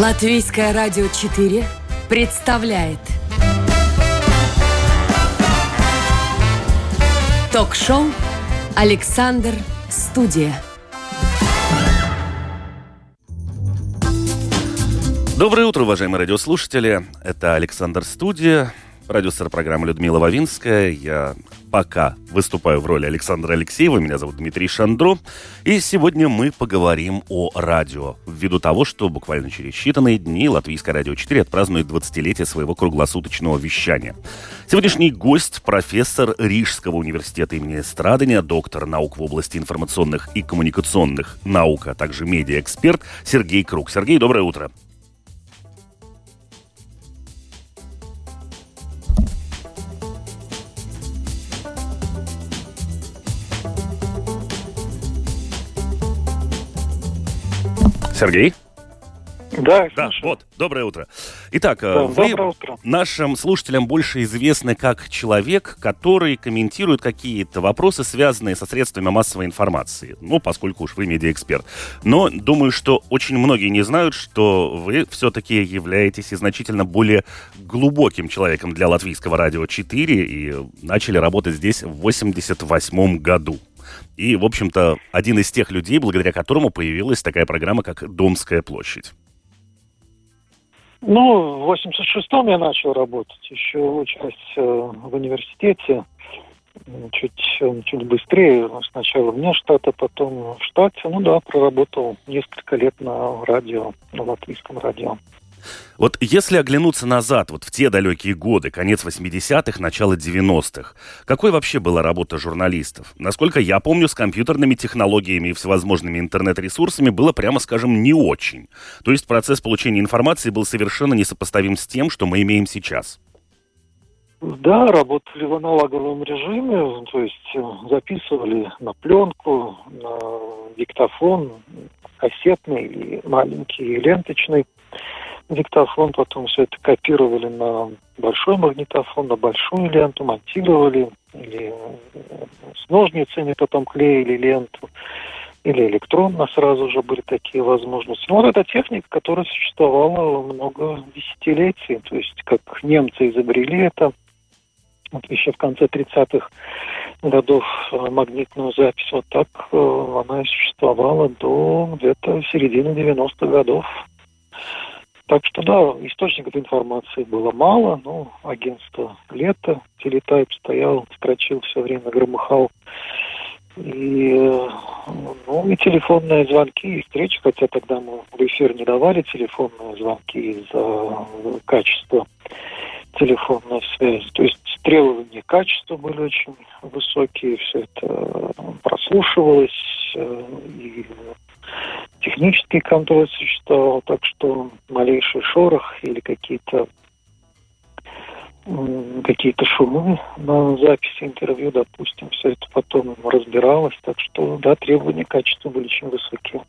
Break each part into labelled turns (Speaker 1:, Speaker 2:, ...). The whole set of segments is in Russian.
Speaker 1: Латвийское радио 4 представляет Ток-шоу «Александр Студия».
Speaker 2: Доброе утро, уважаемые радиослушатели. Это Александр Студия, продюсер программы Людмила Вавинская. Я пока выступаю в роли Александра Алексеева. Меня зовут Дмитрий Шандро. И сегодня мы поговорим о радио. Ввиду того, что буквально через считанные дни Латвийское радио 4 отпразднует 20-летие своего круглосуточного вещания. Сегодняшний гость – профессор Рижского университета имени Страдания, доктор наук в области информационных и коммуникационных наук, а также медиаэксперт Сергей Круг. Сергей, доброе утро. Сергей?
Speaker 3: Да,
Speaker 2: да, вот, доброе утро. Итак,
Speaker 3: да,
Speaker 2: вы
Speaker 3: утро.
Speaker 2: нашим слушателям больше известны как человек, который комментирует какие-то вопросы, связанные со средствами массовой информации. Ну, поскольку уж вы медиаэксперт. Но думаю, что очень многие не знают, что вы все-таки являетесь и значительно более глубоким человеком для латвийского радио 4 и начали работать здесь в 88 году. И, в общем-то, один из тех людей, благодаря которому появилась такая программа, как «Домская площадь».
Speaker 3: Ну, в 86-м я начал работать, еще учась э, в университете, чуть, э, чуть быстрее, сначала вне штата, потом в штате. Ну да, проработал несколько лет на радио, на латвийском радио.
Speaker 2: Вот если оглянуться назад, вот в те далекие годы, конец 80-х, начало 90-х, какой вообще была работа журналистов? Насколько я помню, с компьютерными технологиями и всевозможными интернет-ресурсами было, прямо скажем, не очень. То есть процесс получения информации был совершенно несопоставим с тем, что мы имеем сейчас.
Speaker 3: Да, работали в аналоговом режиме, то есть э, записывали на пленку, на диктофон, кассетный маленький ленточный диктофон, потом все это копировали на большой магнитофон, на большую ленту, монтировали, или с ножницами потом клеили ленту, или электронно сразу же были такие возможности. Ну, вот эта техника, которая существовала много десятилетий, то есть как немцы изобрели это, вот еще в конце 30-х годов э, магнитную запись, вот так э, она и существовала до где-то середины 90-х годов. Так что, да, источников информации было мало, но агентство «Лето», телетайп стоял, строчил все время, громыхал. И, ну, и телефонные звонки, и встречи, хотя тогда мы в эфир не давали телефонные звонки из-за качества телефонной связи. То есть требования качества были очень высокие, все это прослушивалось, э, и технический контроль существовал, так что малейший шорох или какие-то какие-то шумы на записи интервью, допустим, все это потом разбиралось, так что, да, требования качества были очень высокие.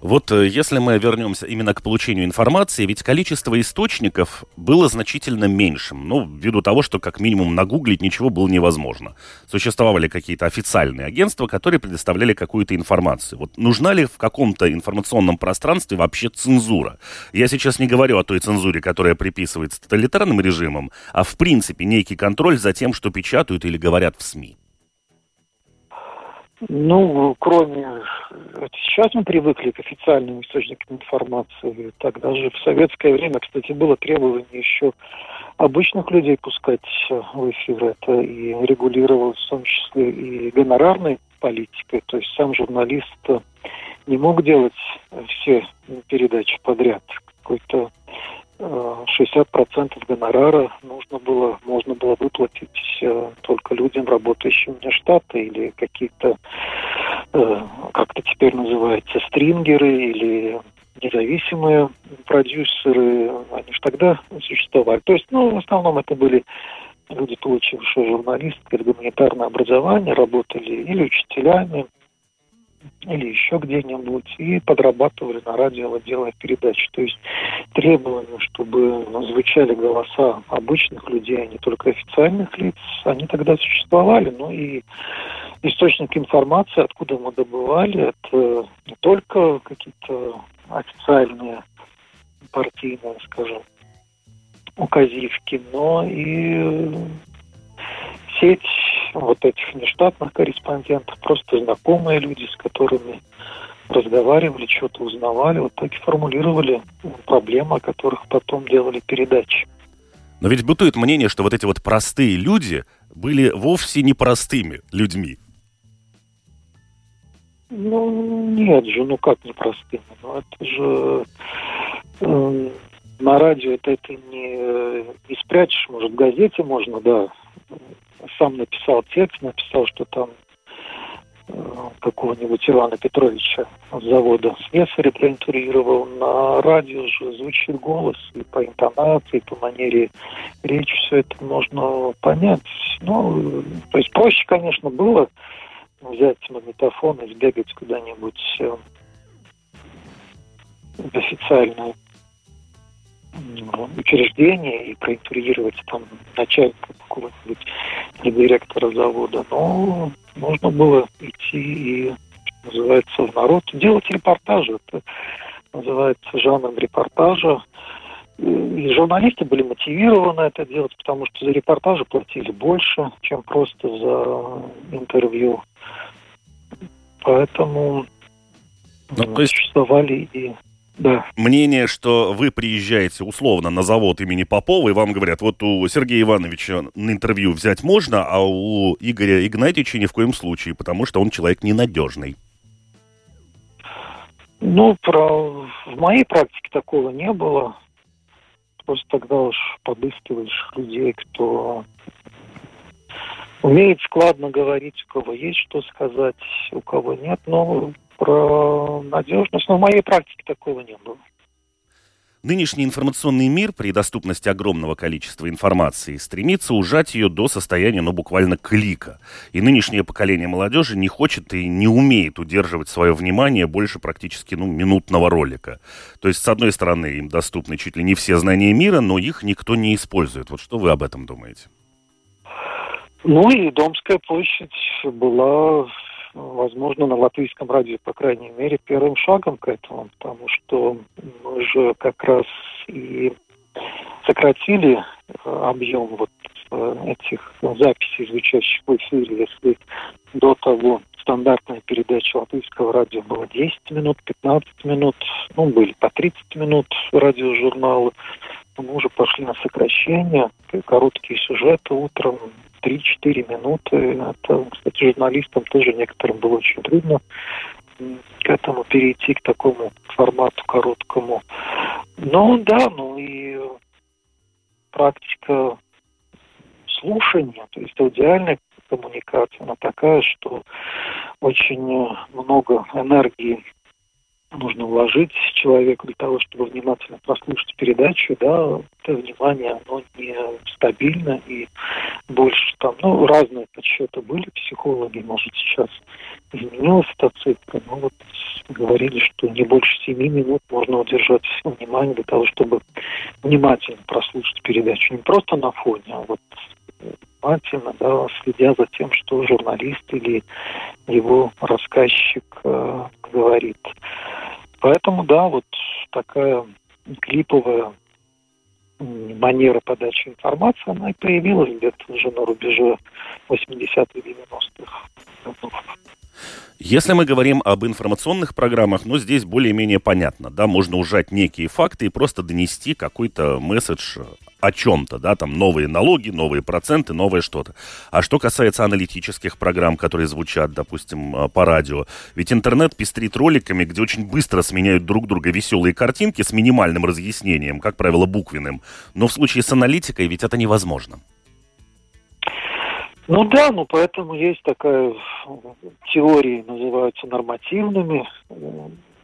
Speaker 2: Вот э, если мы вернемся именно к получению информации, ведь количество источников было значительно меньшим. Ну, ввиду того, что как минимум нагуглить ничего было невозможно. Существовали какие-то официальные агентства, которые предоставляли какую-то информацию. Вот нужна ли в каком-то информационном пространстве вообще цензура? Я сейчас не говорю о той цензуре, которая приписывается тоталитарным режимам, а в принципе некий контроль за тем, что печатают или говорят в СМИ.
Speaker 3: Ну, кроме... Сейчас мы привыкли к официальным источникам информации. Тогда же в советское время, кстати, было требование еще обычных людей пускать в эфир. Это и регулировалось в том числе и гонорарной политикой. То есть сам журналист не мог делать все передачи подряд. Какой-то 60% гонорара нужно было, можно было выплатить э, только людям, работающим вне штата, или какие-то, э, как это теперь называется, стрингеры, или независимые продюсеры, они же тогда существовали. То есть, ну, в основном это были люди, получившие журналистское гуманитарное образование, работали или учителями, или еще где-нибудь, и подрабатывали на радио, делая передачи. То есть требования, чтобы звучали голоса обычных людей, а не только официальных лиц, они тогда существовали, но и источник информации, откуда мы добывали, это не только какие-то официальные партийные, скажем, указивки, но и сеть вот этих нештатных корреспондентов, просто знакомые люди, с которыми разговаривали, что-то узнавали, вот так и формулировали проблемы, о которых потом делали передачи.
Speaker 2: Но ведь бытует мнение, что вот эти вот простые люди были вовсе не простыми людьми.
Speaker 3: Ну, нет же, ну как непростыми? Ну, это же э, на радио это, это не, не спрячешь, может, в газете можно, да. Сам написал текст, написал, что там какого-нибудь Ивана Петровича с завода Слесаря проинтервьюировал. На радио же звучит голос и по интонации, и по манере речи все это можно понять. Ну, то есть проще, конечно, было взять магнитофон и сбегать куда-нибудь э, в официальное учреждение и проинтервьюировать там начальника какого-нибудь директора завода. Но нужно было идти и, что называется, в народ, делать репортажи. Это называется жанром репортажа. И журналисты были мотивированы это делать, потому что за репортажи платили больше, чем просто за интервью. Поэтому ну, то есть... существовали и да.
Speaker 2: Мнение, что вы приезжаете условно на завод имени Попова, и вам говорят, вот у Сергея Ивановича на интервью взять можно, а у Игоря Игнатьевича ни в коем случае, потому что он человек ненадежный.
Speaker 3: Ну, про... в моей практике такого не было. Просто тогда уж подыскиваешь людей, кто умеет складно говорить, у кого есть что сказать, у кого нет. Но про надежность, но в моей практике такого не было.
Speaker 2: Нынешний информационный мир при доступности огромного количества информации стремится ужать ее до состояния, ну, буквально клика. И нынешнее поколение молодежи не хочет и не умеет удерживать свое внимание больше практически, ну, минутного ролика. То есть, с одной стороны, им доступны чуть ли не все знания мира, но их никто не использует. Вот что вы об этом думаете?
Speaker 3: Ну и Домская площадь была возможно, на латвийском радио, по крайней мере, первым шагом к этому, потому что мы же как раз и сократили э, объем вот э, этих записей, звучащих в эфире, если до того стандартная передача латвийского радио была 10 минут, 15 минут, ну, были по 30 минут радиожурналы, мы уже пошли на сокращение, короткие сюжеты утром, 3-4 минуты. Это, кстати, журналистам тоже некоторым было очень трудно к этому перейти, к такому формату короткому. Ну да, ну и практика слушания, то есть аудиальная коммуникация, она такая, что очень много энергии нужно вложить человеку для того, чтобы внимательно прослушать передачу, да, это внимание, оно не стабильно и больше там, ну, разные подсчеты были, психологи, может, сейчас изменилась эта цифра, но вот говорили, что не больше семи минут можно удержать внимание для того, чтобы внимательно прослушать передачу, не просто на фоне, а вот внимательно, да, следя за тем, что журналист или его рассказчик э, говорит. Поэтому, да, вот такая клиповая манера подачи информации, она и появилась где-то уже на рубеже 80-х, 90-х годов.
Speaker 2: Если мы говорим об информационных программах, ну, здесь более-менее понятно, да, можно ужать некие факты и просто донести какой-то месседж о чем-то, да, там новые налоги, новые проценты, новое что-то. А что касается аналитических программ, которые звучат, допустим, а, по радио, ведь интернет пестрит роликами, где очень быстро сменяют друг друга веселые картинки с минимальным разъяснением, как правило, буквенным. Но в случае с аналитикой ведь это невозможно.
Speaker 3: Ну да, ну поэтому есть такая теория, называются нормативными,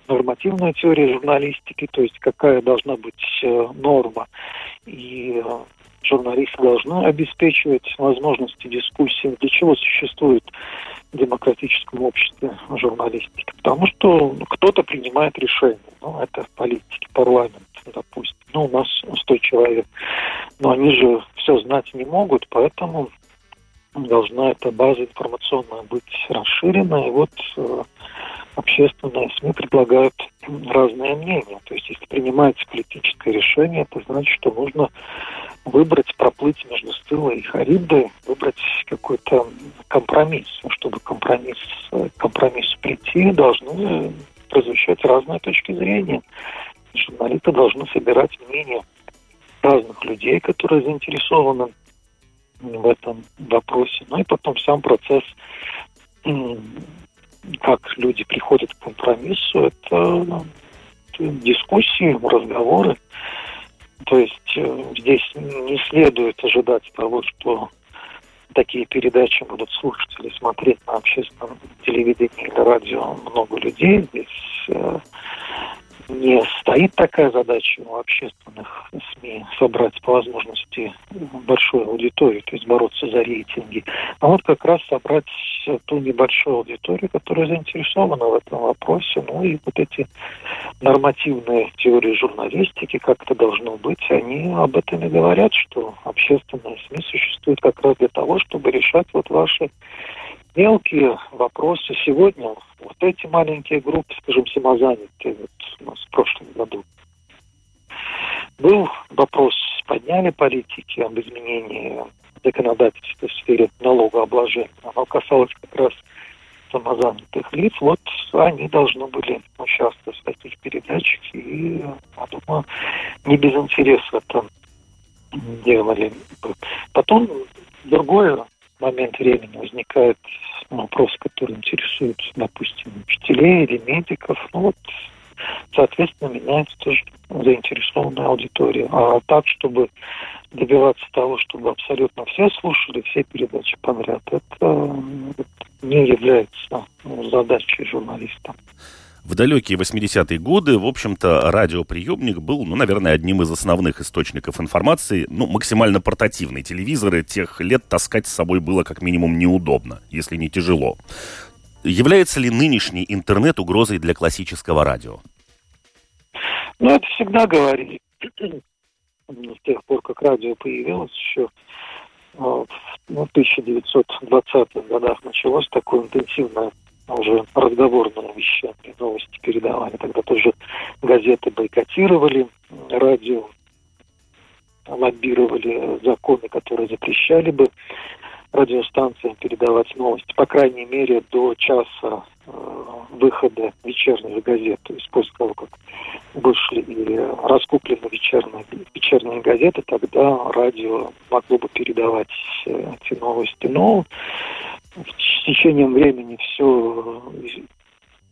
Speaker 3: нормативная теория журналистики, то есть какая должна быть э, норма. И э, журналисты должны обеспечивать возможности дискуссии, для чего существует в демократическом обществе журналистика. Потому что кто-то принимает решения. Ну, это в политике, парламент, допустим. Ну, у нас 100 человек. Но они же все знать не могут, поэтому должна эта база информационная быть расширена. И вот э, общественные СМИ предлагают разное мнение. То есть, если принимается политическое решение, это значит, что нужно выбрать, проплыть между Стылой и Харибдой, выбрать какой-то компромисс. Чтобы компромисс, компромиссу прийти, должны прозвучать разные точки зрения. Журналисты должны собирать мнение разных людей, которые заинтересованы в этом вопросе. Ну и потом сам процесс, как люди приходят к компромиссу, это дискуссии, разговоры. То есть э, здесь не следует ожидать того, что такие передачи будут слушать или смотреть на общественном телевидении или радио много людей. Здесь э, не стоит такая задача у общественных СМИ собрать по возможности большую аудиторию, то есть бороться за рейтинги, а вот как раз собрать ту небольшую аудиторию, которая заинтересована в этом вопросе, ну и вот эти нормативные теории журналистики, как это должно быть, они об этом и говорят, что общественные СМИ существуют как раз для того, чтобы решать вот ваши мелкие вопросы сегодня. Вот эти маленькие группы, скажем, самозанятые, вот у нас в прошлом году был вопрос, подняли политики об изменении законодательства в сфере налогообложения. Оно касалось как раз самозанятых лиц. Вот они должны были участвовать в таких передачах и, я думаю, не без интереса это делали. Потом другое момент времени возникает вопрос, который интересует, допустим, учителей или медиков. Ну вот, соответственно, меняется тоже заинтересованная аудитория. А так, чтобы добиваться того, чтобы абсолютно все слушали, все передачи подряд, это не является ну, задачей журналиста.
Speaker 2: В далекие 80-е годы, в общем-то, радиоприемник был, ну, наверное, одним из основных источников информации. Ну, максимально портативный. Телевизоры тех лет таскать с собой было как минимум неудобно, если не тяжело. Является ли нынешний интернет угрозой для классического радио?
Speaker 3: Ну, это всегда говорили. С тех пор, как радио появилось, еще в ну, 1920-х годах началось такое интенсивное уже разговорное вещание, новости передавали. Тогда тоже газеты бойкотировали, радио лоббировали законы, которые запрещали бы радиостанциям передавать новости, по крайней мере, до часа э, выхода вечерних газет. То есть после того, как вышли и раскуплены вечерние, вечерние газеты, тогда радио могло бы передавать э, эти новости. Но с течением времени все,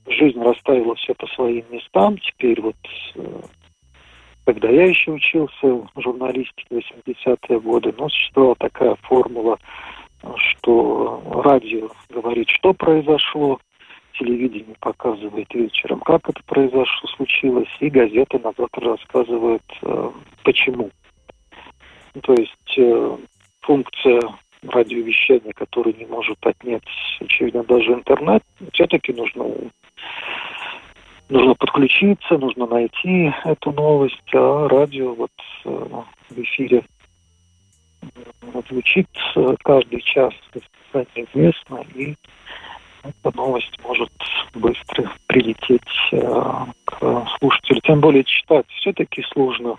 Speaker 3: жизнь расставила все по своим местам. Теперь вот, э, когда я еще учился в журналистике 80-е годы, но существовала такая формула, что радио говорит, что произошло, телевидение показывает вечером, как это произошло, случилось, и газеты на завтра рассказывают, э, почему. То есть э, функция радиовещания, который не может отнять, очевидно, даже интернет, все-таки нужно нужно подключиться, нужно найти эту новость, а радио вот э, в эфире звучит э, каждый час, это известно, и эта новость может быстро прилететь э, к слушателю. Тем более читать все-таки сложно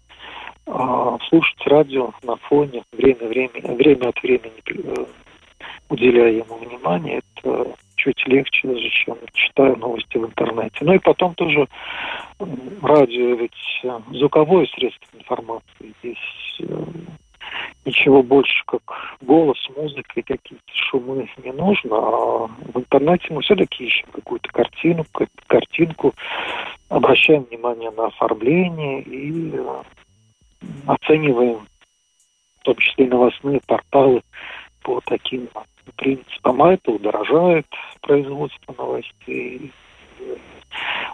Speaker 3: а, слушать радио на фоне, время, время, время от времени э, уделяя ему внимание, это чуть легче даже, чем читая новости в интернете. Ну и потом тоже радио ведь звуковое средство информации. Здесь ничего больше, как голос, музыка и какие-то шумы не нужно. А в интернете мы все-таки ищем какую-то картину, картинку, обращаем внимание на оформление и оцениваем в том числе и новостные порталы по таким принципам. А это удорожает производство новостей,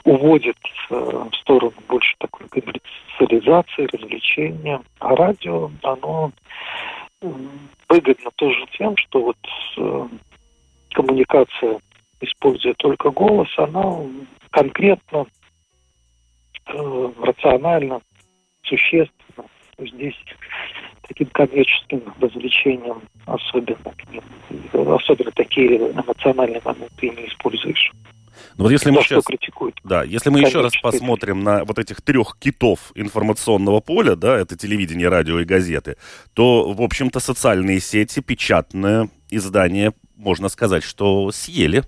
Speaker 3: уводит э, в сторону больше такой коммерциализации, развлечения. А радио, оно выгодно тоже тем, что вот э, коммуникация, используя только голос, она конкретно, э, рационально, существенно здесь таким коммерческим развлечением особенно, особенно такие эмоциональные моменты не используешь.
Speaker 2: Ну вот если мы сейчас, критикуют. Да, если мы еще раз посмотрим на вот этих трех китов информационного поля, да, это телевидение, радио и газеты, то, в общем-то, социальные сети, печатное издание, можно сказать, что съели.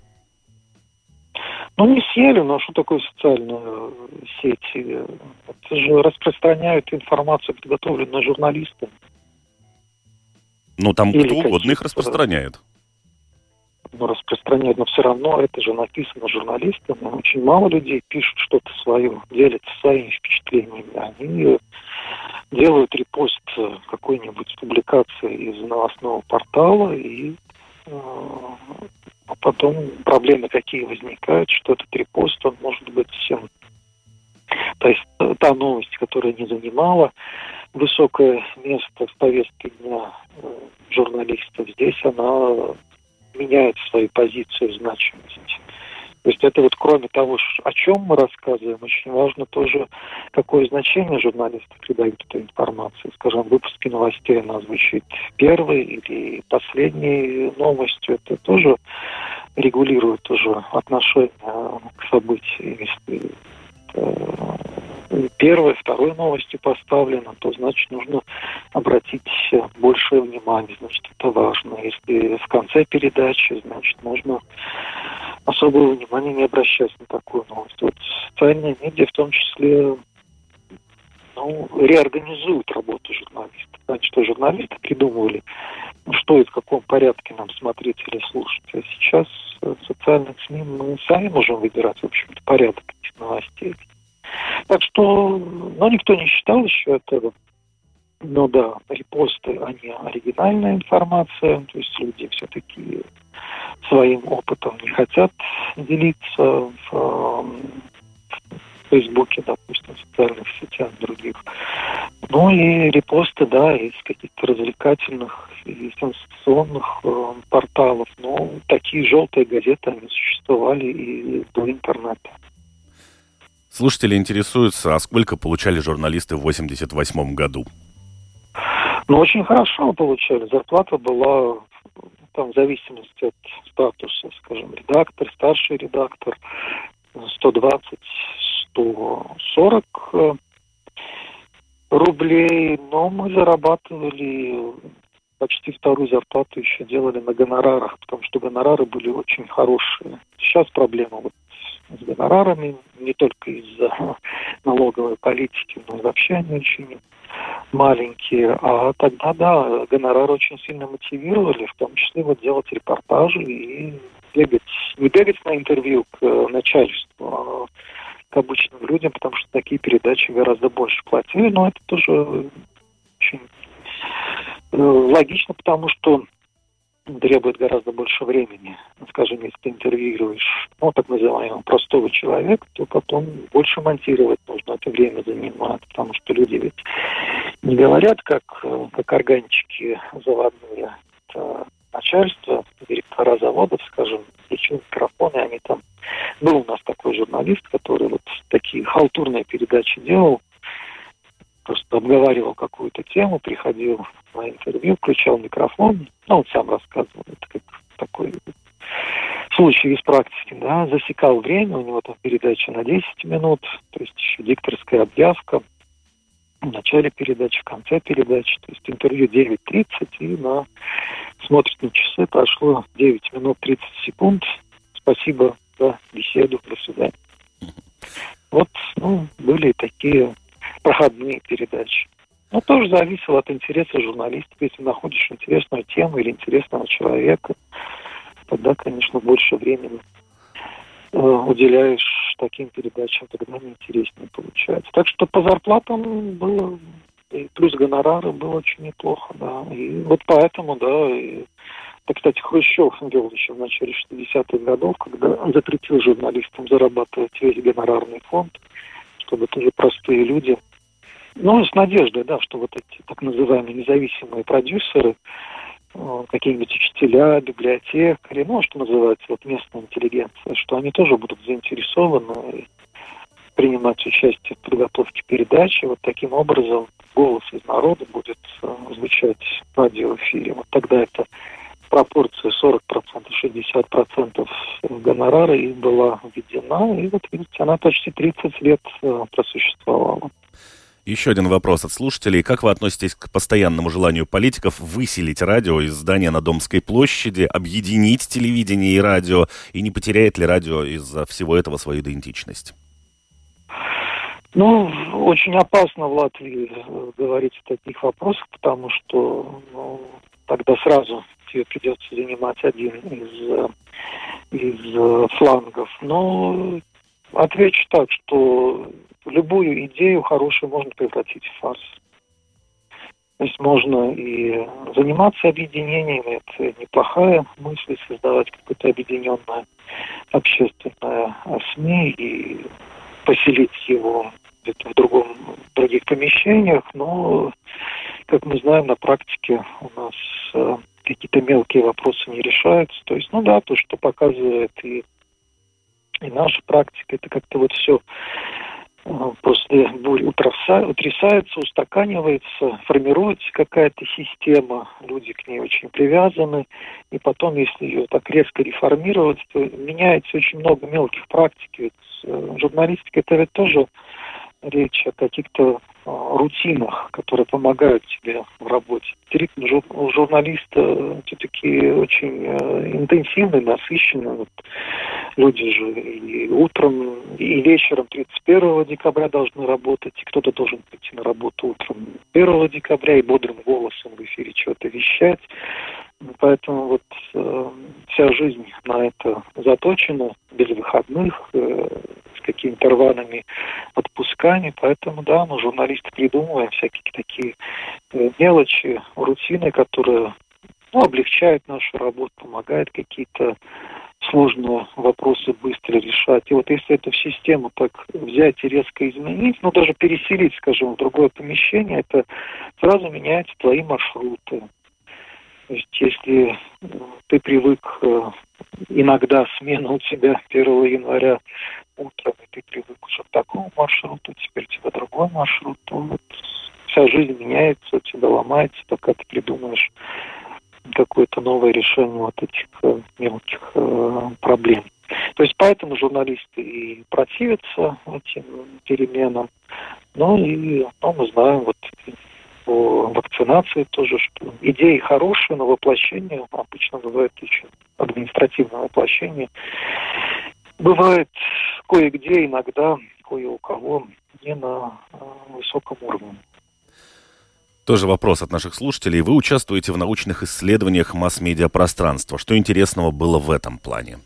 Speaker 3: Ну, не съели, но что такое социальные сети? Это же распространяют информацию, подготовленную журналистами.
Speaker 2: Ну, там Или кто угодно их распространяет
Speaker 3: ну, распространяют, но все равно это же написано журналистами. Очень мало людей пишут что-то свое, делятся своими впечатлениями. Они делают репост какой-нибудь публикации из новостного портала и э, а потом проблемы какие возникают, что этот репост, он может быть всем то есть та новость, которая не занимала высокое место в повестке дня э, журналистов, здесь она меняет свою позицию значимость. То есть это вот кроме того, о чем мы рассказываем, очень важно тоже, какое значение журналисты придают этой информации. Скажем, в выпуске новостей она звучит первой или последней новостью. Это тоже регулирует уже отношение к событию. Первой, второй новости поставлено, то значит нужно обратить большее внимание, значит это важно. Если в конце передачи, значит можно особого внимания не обращать на такую новость. Вот социальные медиа в том числе ну, реорганизуют работу журналистов. Значит, журналисты придумывали, ну, что и в каком порядке нам смотреть или слушать. А сейчас в социальных СМИ мы сами можем выбирать, в общем-то, порядок этих новостей. Так что, ну, никто не считал еще этого. Но да, репосты, они оригинальная информация, то есть люди все-таки своим опытом не хотят делиться в, в Фейсбуке, допустим, в социальных сетях других. Ну и репосты, да, из каких-то развлекательных и сенсационных э, порталов. Но такие желтые газеты, они существовали и до интернета.
Speaker 2: Слушатели интересуются, а сколько получали журналисты в 88 году?
Speaker 3: Ну, очень хорошо получали. Зарплата была там в зависимости от статуса, скажем, редактор, старший редактор, 120, 140 э, рублей, но мы зарабатывали почти вторую зарплату еще делали на гонорарах, потому что гонорары были очень хорошие. Сейчас проблема вот с гонорарами, не только из-за налоговой политики, но и вообще они очень маленькие. А тогда, да, гонорары очень сильно мотивировали, в том числе вот делать репортажи и бегать, не бегать на интервью к начальству, а к обычным людям, потому что такие передачи гораздо больше платили, но это тоже очень э, логично, потому что требует гораздо больше времени. Скажем, если ты интервьюируешь, ну, так называемого простого человека, то потом больше монтировать нужно, это время занимает, потому что люди ведь не говорят, как, как органчики заводные. Это начальство, директора заводов, скажем, включил микрофоны, они там... Был у нас такой журналист, который вот такие халтурные передачи делал, просто обговаривал какую-то тему, приходил на интервью, включал микрофон, ну, он сам рассказывал, это как такой случай из практики, да, засекал время, у него там передача на 10 минут, то есть еще дикторская объявка, в начале передачи, в конце передачи, то есть интервью 9.30, и на, смотрит на часы, прошло 9 минут 30 секунд, спасибо за беседу, до свидания. Вот, ну, были такие проходные передачи. Но тоже зависело от интереса журналистов. Если находишь интересную тему или интересного человека, тогда, конечно, больше времени э, уделяешь таким передачам, тогда интереснее получается. Так что по зарплатам было, и плюс гонорары было очень неплохо, да. И вот поэтому, да, и, это, кстати, Хрущев делал еще в начале 60-х годов, когда запретил журналистам зарабатывать весь гонорарный фонд, чтобы тоже простые люди ну, с надеждой, да, что вот эти так называемые независимые продюсеры, какие-нибудь учителя, библиотекари, ну, что называется, вот местная интеллигенция, что они тоже будут заинтересованы принимать участие в подготовке передачи. Вот таким образом голос из народа будет э, звучать в радиоэфире. Вот тогда это пропорция 40%, 60% гонорара и была введена. И вот, видите, она почти 30 лет э, просуществовала.
Speaker 2: Еще один вопрос от слушателей. Как вы относитесь к постоянному желанию политиков выселить радио из здания на Домской площади, объединить телевидение и радио, и не потеряет ли радио из-за всего этого свою идентичность?
Speaker 3: Ну, очень опасно в Латвии э, говорить о таких вопросах, потому что ну, тогда сразу тебе придется занимать один из, э, из э, флангов. Но отвечу так, что любую идею хорошую можно превратить в фарс. То есть можно и заниматься объединением, это неплохая мысль, создавать какое-то объединенное общественное СМИ и поселить его где-то в другом, в других помещениях, но, как мы знаем, на практике у нас э, какие-то мелкие вопросы не решаются. То есть, ну да, то, что показывает и, и наша практика, это как-то вот все э, после бури утрясается, устаканивается, формируется какая-то система, люди к ней очень привязаны, и потом, если ее так резко реформировать, то меняется очень много мелких практик. Ведь э, журналистика это ведь тоже речь о каких-то а, рутинах, которые помогают тебе в работе. Ритм журналиста все-таки очень э, интенсивный, насыщенный. Вот люди же и утром, и вечером 31 декабря должны работать, и кто-то должен прийти на работу утром 1 декабря и бодрым голосом в эфире что-то вещать. Поэтому вот э, вся жизнь на это заточена, без выходных, э, с какими-то рваными отпусками. Поэтому, да, мы, журналисты, придумываем всякие такие э, мелочи, рутины, которые ну, облегчают нашу работу, помогают какие-то сложные вопросы быстро решать. И вот если эту систему так взять и резко изменить, ну даже переселить, скажем, в другое помещение, это сразу меняются твои маршруты. То есть если ты привык э, иногда смена у тебя 1 января утром, и ты привык уже к такому маршруту, теперь у тебя другой маршрут, то вот вся жизнь меняется, у тебя ломается, пока ты придумаешь какое-то новое решение вот этих э, мелких э, проблем. То есть поэтому журналисты и противятся этим переменам. Ну и ну, мы знаем, вот по вакцинации тоже, что идеи хорошие, но воплощение обычно бывает еще административное воплощение. Бывает кое-где, иногда, кое у кого не на э, высоком уровне.
Speaker 2: Тоже вопрос от наших слушателей. Вы участвуете в научных исследованиях масс-медиа пространства. Что интересного было в этом плане?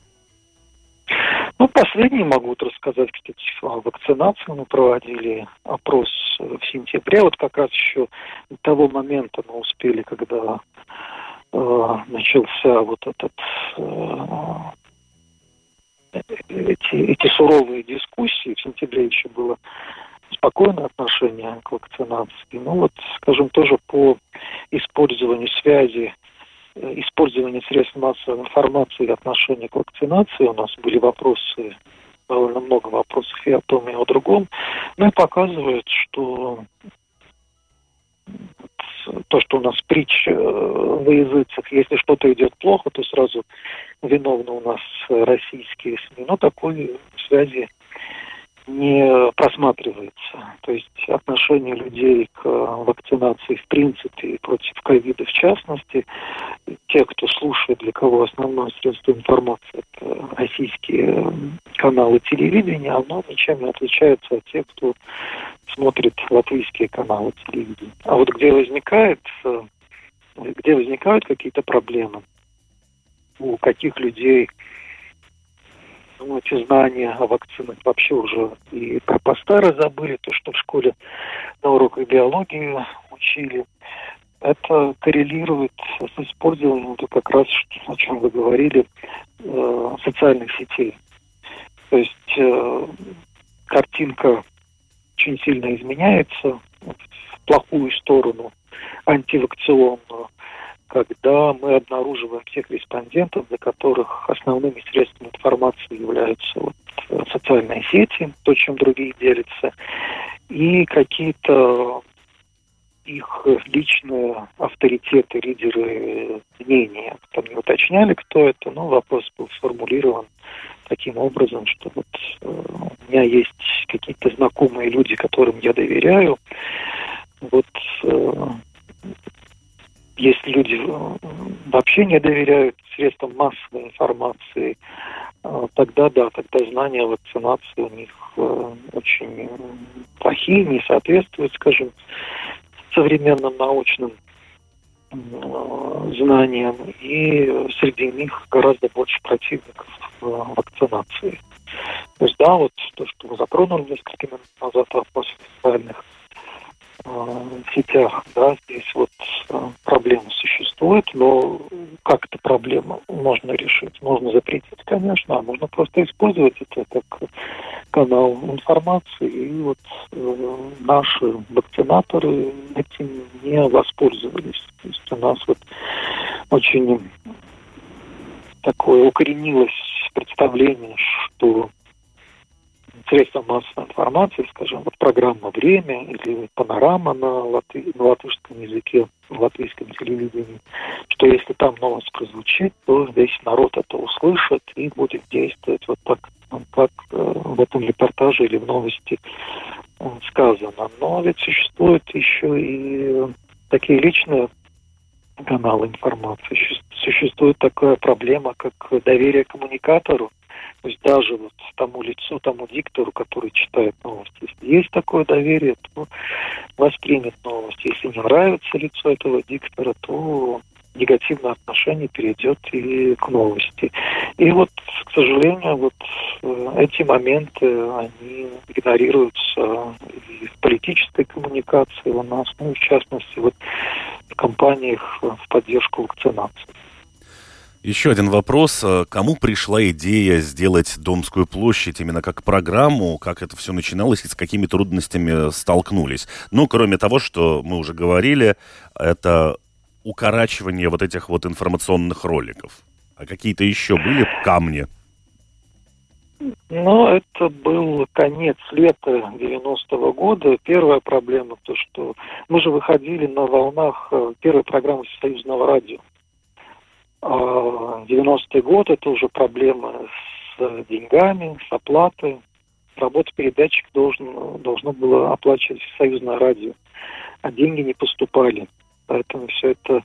Speaker 3: Ну, последний могу рассказать, кстати, вакцинацию мы проводили, опрос в сентябре, вот как раз еще до того момента мы успели, когда э, начался вот этот э, эти, эти суровые дискуссии, в сентябре еще было спокойное отношение к вакцинации. Ну вот, скажем, тоже по использованию связи Э, использования средств массовой информации и отношения к вакцинации. У нас были вопросы, довольно много вопросов и о том, и о другом. Ну и показывает, что то, что у нас притч э, в языцах, если что-то идет плохо, то сразу виновны у нас российские СМИ. Но такой связи не просматривается. То есть отношение людей к вакцинации в принципе и против ковида в частности, те, кто слушает, для кого основное средство информации это российские каналы телевидения, оно ничем не отличается от тех, кто смотрит латвийские каналы телевидения. А вот где возникает, где возникают какие-то проблемы, у каких людей ну, эти знания о вакцинах вообще уже и про постары забыли, то, что в школе на уроках биологии учили. Это коррелирует с использованием, то как раз, о чем вы говорили, э, социальных сетей. То есть э, картинка очень сильно изменяется в плохую сторону, антивакционную когда мы обнаруживаем тех респондентов, для которых основными средствами информации являются вот э, социальные сети, то, чем другие делятся, и какие-то их личные авторитеты, лидеры мнения. Там не уточняли, кто это, но вопрос был сформулирован таким образом, что вот э, у меня есть какие-то знакомые люди, которым я доверяю. Вот э, если люди э, вообще не доверяют средствам массовой информации, э, тогда да, тогда знания вакцинации у них э, очень плохие, не соответствуют, скажем, современным научным знаниям, и среди них гораздо больше противников вакцинации. То есть, да, вот то, что вы затронули несколько минут назад вопрос социальных в сетях, да, здесь вот э, проблема существует, но как эту проблему можно решить? Можно запретить, конечно, а можно просто использовать это как канал информации, и вот э, наши вакцинаторы этим не воспользовались. То есть у нас вот очень такое укоренилось представление, что средства массовой информации, скажем, вот программа «Время» или «Панорама» на, латы, на латышском языке, на латвийском телевидении, что если там новость прозвучит, то весь народ это услышит и будет действовать вот так, как э, в этом репортаже или в новости э, сказано. Но ведь существуют еще и такие личные каналы информации. Существует такая проблема, как доверие коммуникатору. То есть даже вот тому лицу, тому диктору, который читает новости. Если есть такое доверие, то воспримет новость. Если не нравится лицо этого диктора, то негативное отношение перейдет и к новости. И вот, к сожалению, вот э, эти моменты, они игнорируются и в политической коммуникации у нас, ну, в частности, вот в компаниях в поддержку вакцинации.
Speaker 2: Еще один вопрос. Э, кому пришла идея сделать Домскую площадь именно как программу? Как это все начиналось и с какими трудностями столкнулись? Ну, кроме того, что мы уже говорили, это укорачивание вот этих вот информационных роликов. А какие-то еще были камни?
Speaker 3: Ну, это был конец лета 90-го года. Первая проблема, то, что мы же выходили на волнах э, первой программы Союзного радио. 90-й а, год это уже проблема с деньгами, с оплатой. Работу передатчик должен, должно было оплачивать союзное радио, а деньги не поступали. Поэтому все это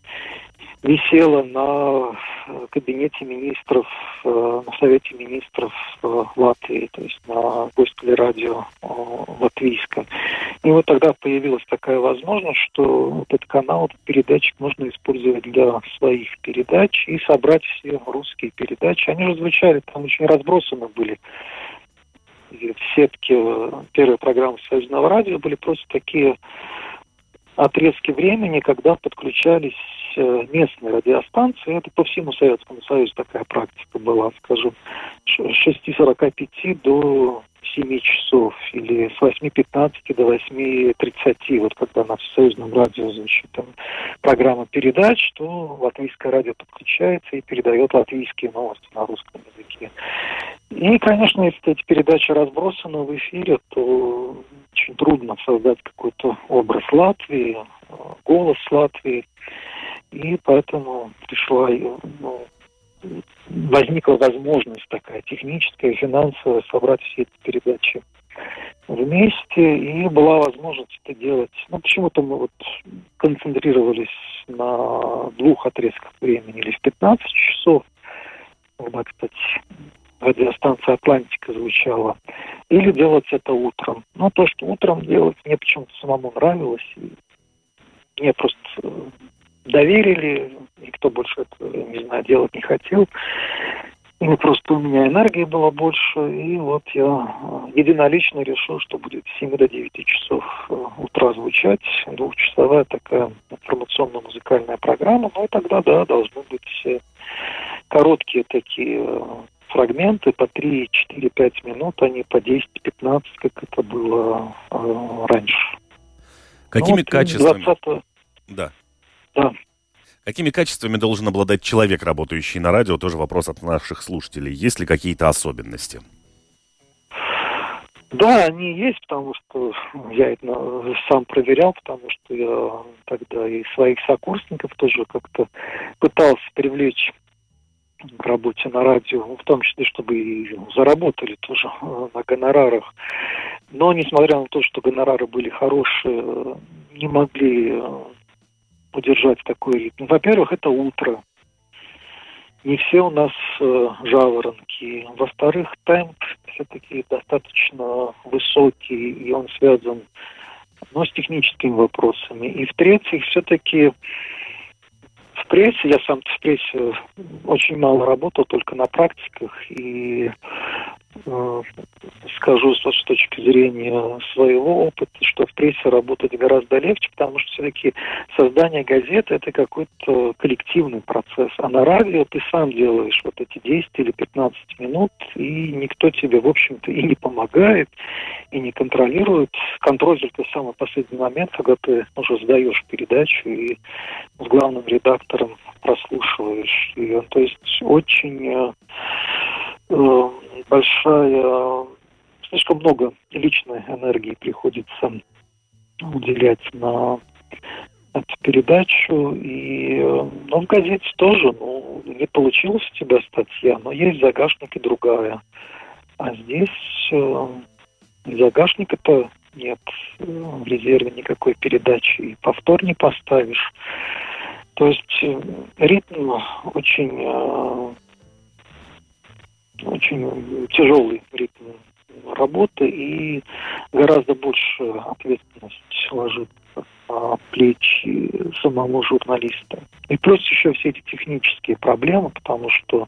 Speaker 3: висело на э, кабинете министров, э, на совете министров э, Латвии, то есть на госколе радио латвийском. И вот тогда появилась такая возможность, что этот канал, этот передатчик можно использовать для своих передач и собрать все русские передачи. Они же звучали, там очень разбросаны были в сетке первой программы Союзного радио были просто такие отрезки времени, когда подключались э, местные радиостанции. Это по всему Советскому Союзу такая практика была, скажем, с 6.45 до 7 часов или с 8.15 до 8.30, вот когда на Всесоюзном радио звучит там, программа передач, то латвийское радио подключается и передает латвийские новости на русском языке. И, конечно, если эти передачи разбросаны в эфире, то очень трудно создать какой-то образ Латвии, голос Латвии. И поэтому пришла ну, возникла возможность такая техническая финансовая собрать все эти передачи вместе, и была возможность это делать. Ну, почему-то мы вот концентрировались на двух отрезках времени, или в 15 часов, когда, кстати, радиостанция «Атлантика» звучала, или делать это утром. Но то, что утром делать, мне почему-то самому нравилось, мне просто доверили, никто больше это, не знаю, делать не хотел. И просто у меня энергии было больше, и вот я э, единолично решил, что будет с 7 до 9 часов э, утра звучать двухчасовая такая информационно-музыкальная программа. Ну и тогда, да, должны быть короткие такие э, фрагменты по 3, 4, 5 минут, а не по 10-15, как это было э, раньше.
Speaker 2: Какими ну, качествами? 20...
Speaker 3: Да. Да.
Speaker 2: Какими качествами должен обладать человек, работающий на радио? Тоже вопрос от наших слушателей. Есть ли какие-то особенности?
Speaker 3: Да, они есть, потому что я это сам проверял, потому что я тогда и своих сокурсников тоже как-то пытался привлечь работе на радио, в том числе, чтобы и заработали тоже э, на гонорарах. Но, несмотря на то, что гонорары были хорошие, не могли э, удержать такой ритм. Во-первых, это утро. Не все у нас э, жаворонки. Во-вторых, темп все-таки достаточно высокий, и он связан ну, с техническими вопросами. И в-третьих, все-таки в прессе, я сам в прессе очень мало работал, только на практиках, и скажу с точки зрения своего опыта, что в прессе работать гораздо легче, потому что все-таки создание газеты – это какой-то коллективный процесс. А на радио ты сам делаешь вот эти 10 или 15 минут, и никто тебе, в общем-то, и не помогает, и не контролирует. Контроль только в самый последний момент, когда ты уже сдаешь передачу и с главным редактором прослушиваешь ее. То есть очень э, э большая, слишком много личной энергии приходится уделять на эту передачу. И ну, в газете тоже, ну, не получилось у тебя статья, но есть загашник и другая. А здесь э, загашника-то нет э, в резерве никакой передачи, и повтор не поставишь. То есть э, ритм очень э, очень тяжелый ритм работы и гораздо больше ответственность ложится на плечи самого журналиста. И плюс еще все эти технические проблемы, потому что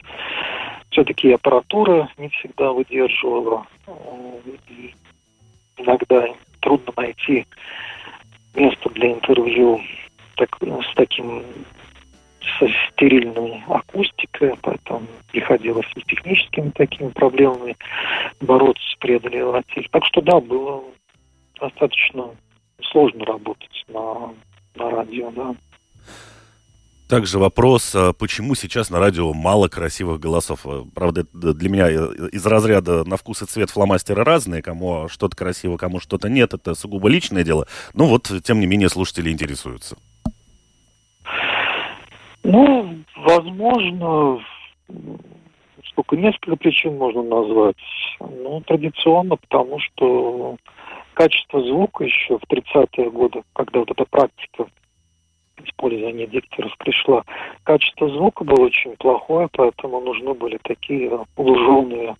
Speaker 3: все-таки аппаратура не всегда выдерживала. И иногда трудно найти место для интервью так, с таким со стерильной акустикой, поэтому приходилось с техническими такими проблемами бороться, преодолевать их. Так что да, было достаточно сложно работать на, на радио, да.
Speaker 2: Также вопрос, а почему сейчас на радио мало красивых голосов? Правда, для меня из разряда на вкус и цвет фломастеры разные, кому что-то красиво, кому что-то нет, это сугубо личное дело. Но вот, тем не менее, слушатели интересуются.
Speaker 3: Ну, возможно, сколько, несколько причин можно назвать. Ну, традиционно, потому что качество звука еще в 30-е годы, когда вот эта практика использования дикторов пришла, качество звука было очень плохое, поэтому нужны были такие луженые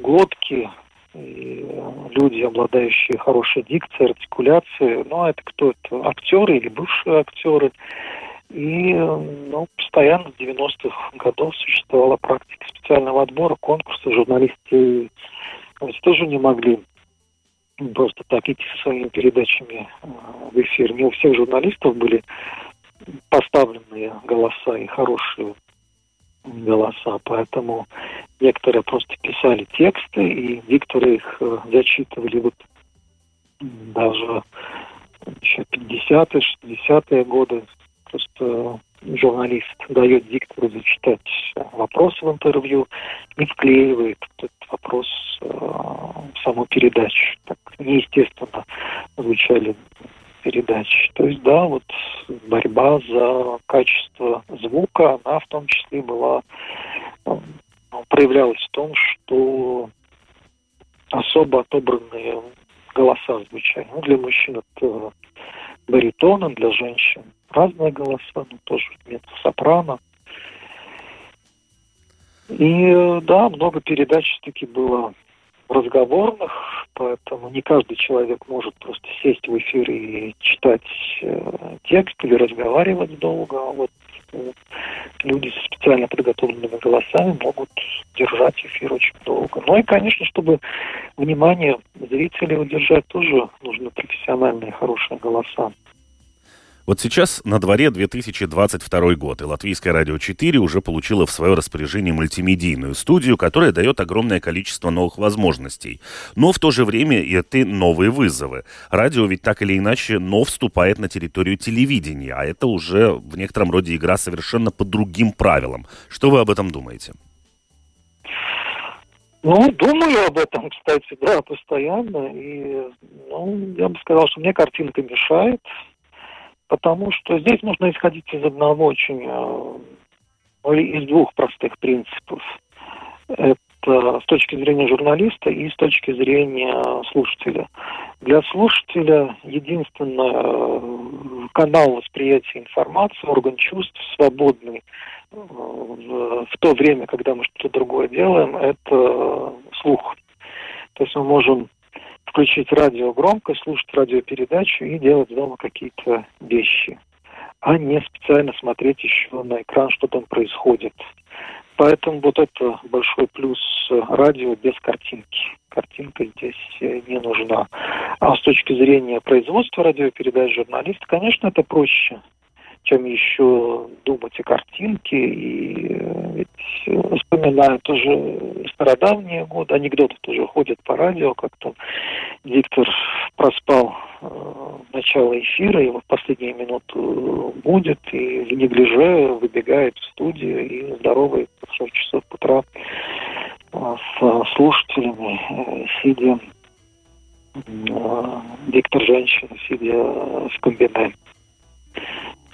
Speaker 3: глотки, и люди, обладающие хорошей дикцией, артикуляцией. Ну, а это кто это? Актеры или бывшие актеры. И ну, постоянно с 90-х годов существовала практика специального отбора, конкурса. Журналисты ведь тоже не могли просто так идти со своими передачами э, в эфир. Не у всех журналистов были поставленные голоса и хорошие голоса, поэтому некоторые просто писали тексты, и дикторы их э, зачитывали вот даже еще 50-е, 60-е годы Просто журналист дает диктору зачитать вопрос в интервью и вклеивает этот вопрос э, в саму передачу. Так неестественно звучали передачи. То есть, да, вот борьба за качество звука, она в том числе была э, проявлялась в том, что особо отобранные голоса звучали. Ну, для мужчин это баритоном, для женщин разные голоса, но тоже меццо-сопрано. И да, много передач все-таки было разговорных, поэтому не каждый человек может просто сесть в эфир и читать э, текст или разговаривать долго. А вот э, люди с специально подготовленными голосами могут держать эфир очень долго. Ну и, конечно, чтобы внимание зрителей удержать, тоже нужны профессиональные хорошие голоса.
Speaker 2: Вот сейчас на дворе 2022 год, и Латвийское радио 4 уже получило в свое распоряжение мультимедийную студию, которая дает огромное количество новых возможностей. Но в то же время это новые вызовы. Радио ведь так или иначе, но вступает на территорию телевидения, а это уже в некотором роде игра совершенно по другим правилам. Что вы об этом думаете?
Speaker 3: Ну, думаю об этом, кстати, да, постоянно. И, ну, я бы сказал, что мне картинка мешает, потому что здесь нужно исходить из одного очень, э, из двух простых принципов. Это с точки зрения журналиста и с точки зрения слушателя. Для слушателя единственный э, канал восприятия информации, орган чувств свободный в, в то время, когда мы что-то другое делаем, это слух. То есть мы можем включить радио громко, слушать радиопередачу и делать дома какие-то вещи, а не специально смотреть еще на экран, что там происходит. Поэтому вот это большой плюс радио без картинки. Картинка здесь не нужна. А с точки зрения производства радиопередач журналист, конечно, это проще чем еще думать о картинке. И э, вспоминаю тоже стародавние годы, анекдоты тоже ходят по радио, как-то диктор проспал э, начало эфира, его в последнюю минуту будет, и в неглиже выбегает в студию и здоровый в 6 часов утра э, с слушателями, э, сидя диктор женщина, сидя в комбине.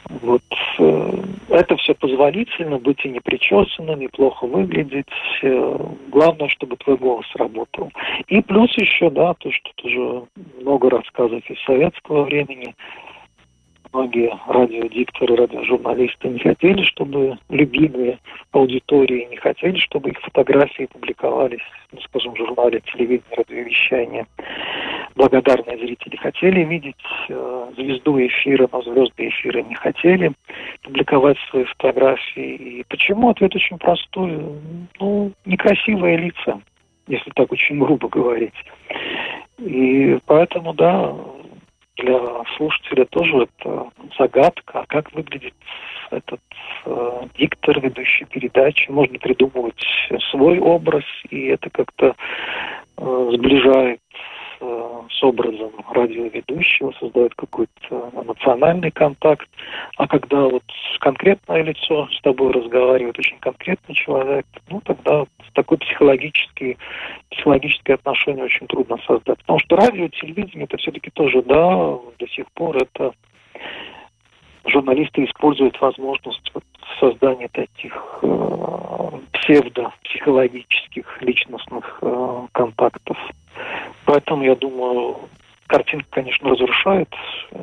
Speaker 3: Вот э, это все позволительно, быть и не причесанным, и плохо выглядеть. Э, главное, чтобы твой голос работал. И плюс еще, да, то, что тоже много рассказов из советского времени, многие радиодикторы, радиожурналисты не хотели, чтобы любимые аудитории не хотели, чтобы их фотографии публиковались, ну, скажем, в журнале телевидения, радиовещания. Благодарные зрители хотели видеть э, звезду эфира, но звезды эфира не хотели публиковать свои фотографии. И почему? Ответ очень простой. Ну, некрасивые лица, если так очень грубо говорить. И поэтому, да, для слушателя тоже это загадка, а как выглядит этот э, диктор, ведущий передачи. Можно придумывать свой образ, и это как-то э, сближает с образом радиоведущего, создает какой-то эмоциональный контакт. А когда вот конкретное лицо с тобой разговаривает, очень конкретный человек, ну тогда такой психологический, психологическое отношение очень трудно создать. Потому что радио, телевидение, это все-таки тоже, да, до сих пор это журналисты используют возможность вот создания таких э, псевдо-психологических личностных э, контактов. Поэтому, я думаю, картинка, конечно, разрушает э,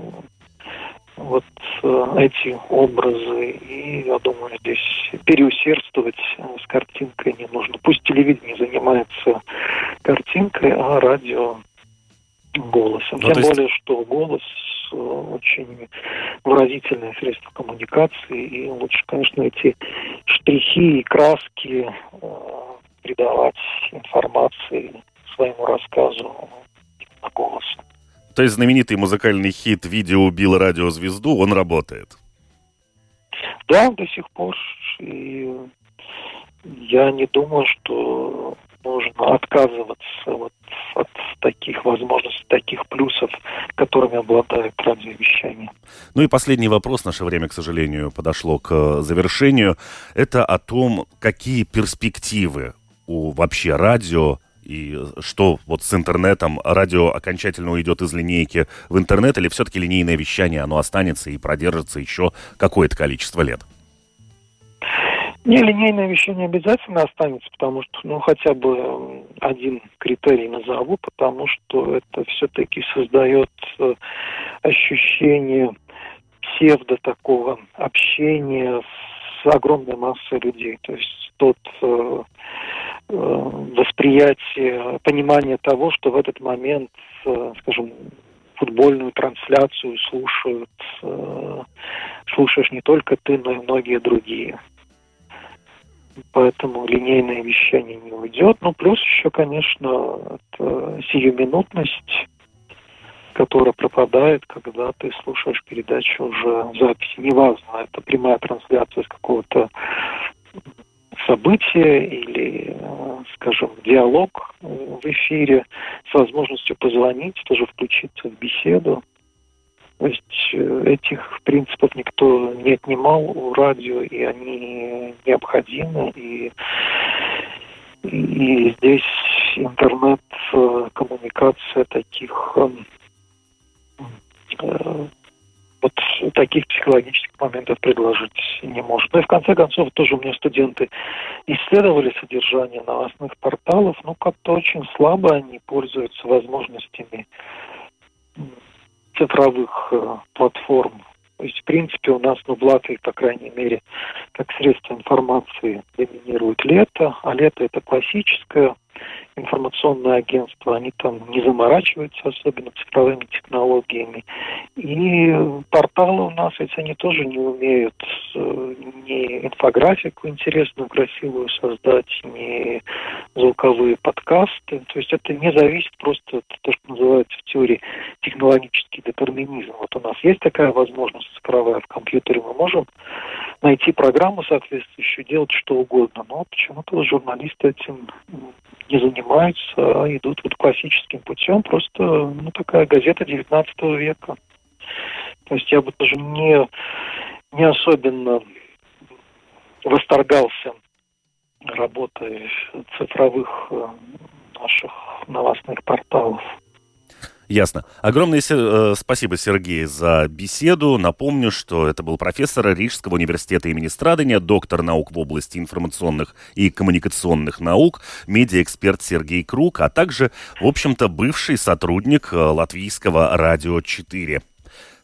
Speaker 3: вот эти образы. И я думаю, здесь переусердствовать с картинкой не нужно. Пусть телевидение занимается картинкой, а радио голосом. Ну, Тем есть... более, что голос очень выразительное средство коммуникации, и лучше, конечно, эти штрихи и краски придавать информации своему рассказу на голос.
Speaker 2: То есть знаменитый музыкальный хит «Видео убил радиозвезду», он работает?
Speaker 3: Да, до сих пор. И я не думаю, что нужно отказываться вот от таких возможностей, таких плюсов, которыми обладает радиовещание.
Speaker 2: Ну и последний вопрос. Наше время, к сожалению, подошло к завершению. Это о том, какие перспективы у вообще радио и что вот с интернетом, радио окончательно уйдет из линейки в интернет, или все-таки линейное вещание, оно останется и продержится еще какое-то количество лет?
Speaker 3: Не, линейное вещание обязательно останется, потому что, ну, хотя бы один критерий назову, потому что это все-таки создает э, ощущение псевдо такого общения с огромной массой людей. То есть тот э, Э, восприятие, понимание того, что в этот момент, э, скажем, футбольную трансляцию слушают, э, слушаешь не только ты, но и многие другие. Поэтому линейное вещание не уйдет. Ну, плюс еще, конечно, это сиюминутность, которая пропадает, когда ты слушаешь передачу уже в записи. Неважно, это прямая трансляция с какого-то событие или, э, скажем, диалог в эфире с возможностью позвонить, тоже включиться в беседу. То есть э, этих принципов никто не отнимал у радио, и они необходимы. И И здесь интернет-коммуникация таких вот таких психологических моментов предложить не может. Ну и в конце концов тоже у меня студенты исследовали содержание новостных порталов, ну как-то очень слабо они пользуются возможностями цифровых э, платформ. То есть, в принципе, у нас, ну, в Латвии, по крайней мере, как средство информации доминирует лето, а лето это классическое информационное агентство, они там не заморачиваются особенно цифровыми технологиями. И порталы у нас, ведь они тоже не умеют э, ни инфографику интересную, красивую создать, ни звуковые подкасты. То есть это не зависит просто от того, что называется в теории технологический детерминизм. Вот у нас есть такая возможность цифровая в компьютере, мы можем найти программу соответствующую, делать что угодно. Но почему-то журналисты этим не занимаются, а идут вот классическим путем, просто ну, такая газета 19 века. То есть я бы тоже не, не особенно восторгался работой цифровых э, наших новостных порталов.
Speaker 2: Ясно. Огромное э, спасибо, Сергей, за беседу. Напомню, что это был профессор Рижского университета имени Страдания, доктор наук в области информационных и коммуникационных наук, медиаэксперт Сергей Круг, а также, в общем-то, бывший сотрудник э, латвийского радио 4.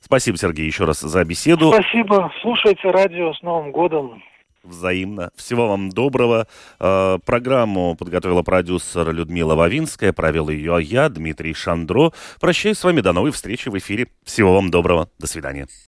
Speaker 2: Спасибо, Сергей, еще раз за беседу.
Speaker 3: Спасибо. Слушайте радио с Новым годом.
Speaker 2: Взаимно. Всего вам доброго. Э, программу подготовила продюсер Людмила Вавинская, провел ее я, Дмитрий Шандро. Прощаюсь с вами, до новой встречи в эфире. Всего вам доброго. До свидания.